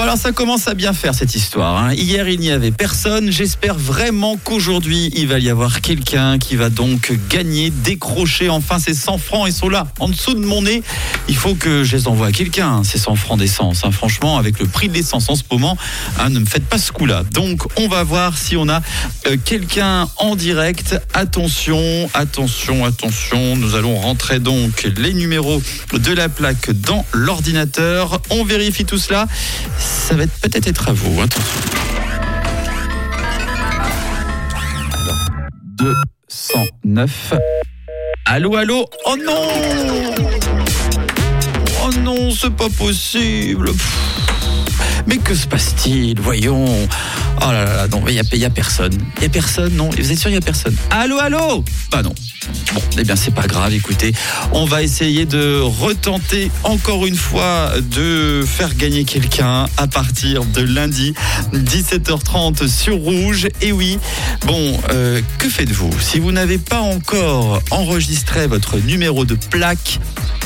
Alors ça commence à bien faire cette histoire. hein. Hier il n'y avait personne. J'espère vraiment qu'aujourd'hui il va y avoir quelqu'un qui va donc gagner, décrocher enfin ces 100 francs. Ils sont là en dessous de mon nez. Il faut que je les envoie à quelqu'un, hein, ces 100 francs d'essence. hein. Franchement avec le prix de l'essence en ce moment, ne me faites pas ce coup-là. Donc on va voir si on a euh, quelqu'un en direct. Attention, attention, attention. Nous allons rentrer donc les numéros de la plaque dans l'ordinateur. On vérifie tout cela. Ça va être- peut-être être à vous. Attention. Alors, 209. Allô, allô? Oh non Oh non, c'est pas possible. Mais que se passe-t-il Voyons. Oh là là, là, non, il n'y a, personne. Il n'y a personne, non Vous êtes sûr, il n'y a personne Allô, allô Bah non. Bon, eh bien, c'est pas grave. Écoutez, on va essayer de retenter encore une fois de faire gagner quelqu'un à partir de lundi, 17h30 sur Rouge. Et oui, bon, euh, que faites-vous Si vous n'avez pas encore enregistré votre numéro de plaque,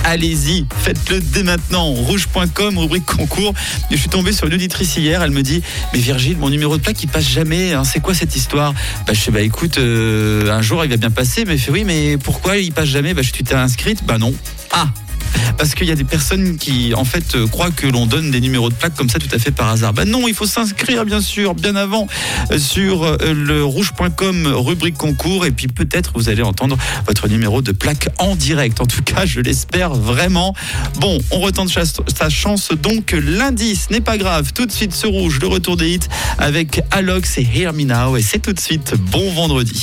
allez-y, faites-le dès maintenant. Rouge.com, rubrique concours. Je suis tombé sur une auditrice hier, elle me dit Mais Virgile, mon numéro de plaque, il passe jamais. hein. C'est quoi cette histoire? Bah, Je sais, bah écoute, euh, un jour il va bien passer. Mais elle fait Oui, mais pourquoi il passe jamais? Bah, je- t'es inscrite Bah non. Ah parce qu'il y a des personnes qui, en fait, euh, croient que l'on donne des numéros de plaque comme ça tout à fait par hasard. Ben non, il faut s'inscrire, bien sûr, bien avant euh, sur euh, le rouge.com rubrique concours et puis peut-être vous allez entendre votre numéro de plaque en direct. En tout cas, je l'espère vraiment. Bon, on retente sa chance donc lundi, ce n'est pas grave. Tout de suite ce rouge, le retour des hits avec Alox et Hear Me Now et c'est tout de suite bon vendredi.